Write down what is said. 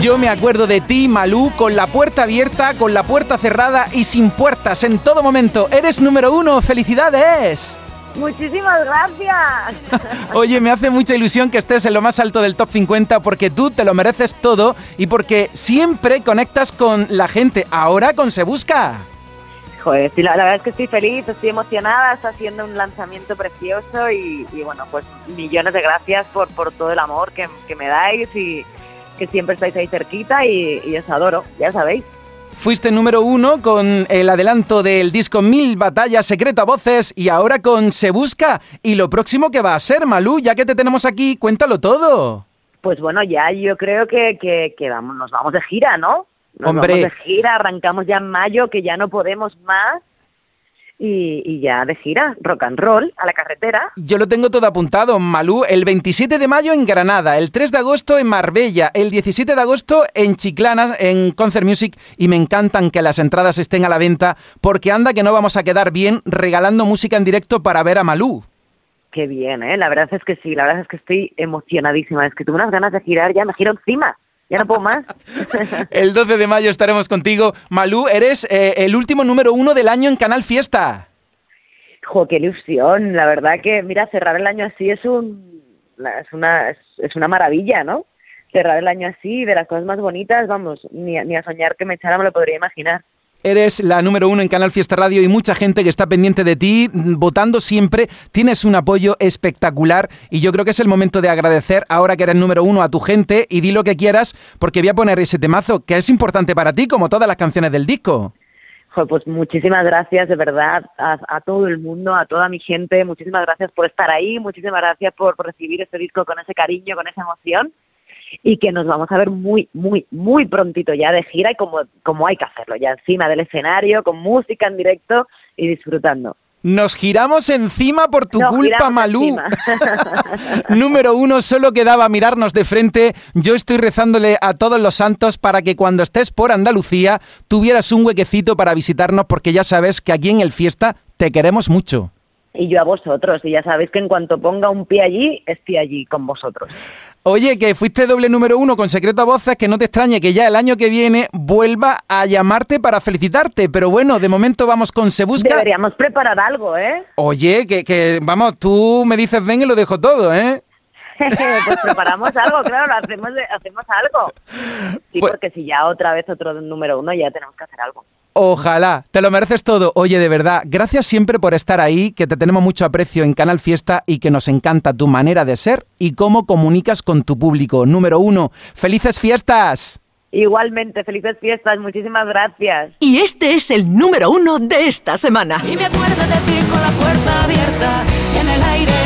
Yo me acuerdo de ti, Malú, con la puerta abierta, con la puerta cerrada y sin puertas en todo momento. Eres número uno, felicidades. Muchísimas gracias. Oye, me hace mucha ilusión que estés en lo más alto del top 50 porque tú te lo mereces todo y porque siempre conectas con la gente. Ahora con Se Busca. Joder, la, verdad es que estoy feliz, estoy emocionada, está haciendo un lanzamiento precioso y, bueno, pues millones de gracias por, por todo el amor que, me dais y que siempre estáis ahí cerquita y, y os adoro, ya sabéis. Fuiste número uno con el adelanto del disco Mil Batallas Secreto a Voces y ahora con Se Busca. ¿Y lo próximo que va a ser, Malú? Ya que te tenemos aquí, cuéntalo todo. Pues bueno, ya yo creo que, que, vamos, nos vamos de gira, ¿no? Nos Hombre. vamos de gira, arrancamos ya en mayo, que ya no podemos más y, ya de gira, rock and roll, a la carretera. Yo lo tengo todo apuntado, Malú. El 27 de mayo en Granada, el 3 de agosto en Marbella, el 17 de agosto en Chiclana, en Concert Music, y me encantan que las entradas estén a la venta, porque anda que no vamos a quedar bien regalando música en directo para ver a Malú. Qué bien, ¿eh? La verdad es que sí, la verdad es que estoy emocionadísima. Es que tuve unas ganas de girar, ya me giro encima. Ya no puedo más. el 12 de mayo estaremos contigo. Malú, eres eh, el último número uno del año en Canal Fiesta. Jo, qué ilusión. La verdad que, mira, cerrar el año así es un es una, es, una maravilla, ¿no? Cerrar el año así, de las cosas más bonitas, vamos, ni, ni a soñar que me echara me lo podría imaginar. Eres la número uno en Canal Fiesta Radio y mucha gente que está pendiente de ti, votando siempre. Tienes un apoyo espectacular y yo creo que es el momento de agradecer ahora que eres número uno a tu gente y di lo que quieras porque voy a poner ese temazo que es importante para ti como todas las canciones del disco. pues muchísimas gracias de verdad a, todo el mundo, a toda mi gente. Muchísimas gracias por estar ahí, muchísimas gracias por recibir este disco con ese cariño, con esa emoción y que nos vamos a ver muy, muy, muy prontito ya de gira y como, como hay que hacerlo, ya encima del escenario, con música en directo y disfrutando. Nos giramos encima por tu culpa, Malú. Número uno, solo quedaba mirarnos de frente. Yo estoy rezándole a todos los santos para que cuando estés por Andalucía tuvieras un huequecito para visitarnos, porque ya sabes que aquí en el Fiesta te queremos mucho. Y yo a vosotros, y ya sabéis que en cuanto ponga un pie allí, estoy allí con vosotros. Oye, que fuiste doble número uno con Secreto a Voces, que no te extrañe que ya el año que viene vuelva a llamarte para felicitarte. Pero bueno, de momento vamos con Se Busca. Deberíamos preparar algo, ¿eh? Oye, que, que vamos, tú me dices ven y lo dejo todo, ¿eh? pues preparamos algo, claro, hacemos, hacemos algo. Sí, pues porque si ya otra vez otro número uno, ya tenemos que hacer algo. Ojalá, te lo mereces todo. Oye, de verdad, gracias siempre por estar ahí, que te tenemos mucho aprecio en Canal Fiesta y que nos encanta tu manera de ser y cómo comunicas con tu público. Número uno, felices fiestas. Igualmente, felices fiestas, muchísimas gracias. Y este es el número uno de esta semana. Y me acuerdo de ti con la puerta abierta en el aire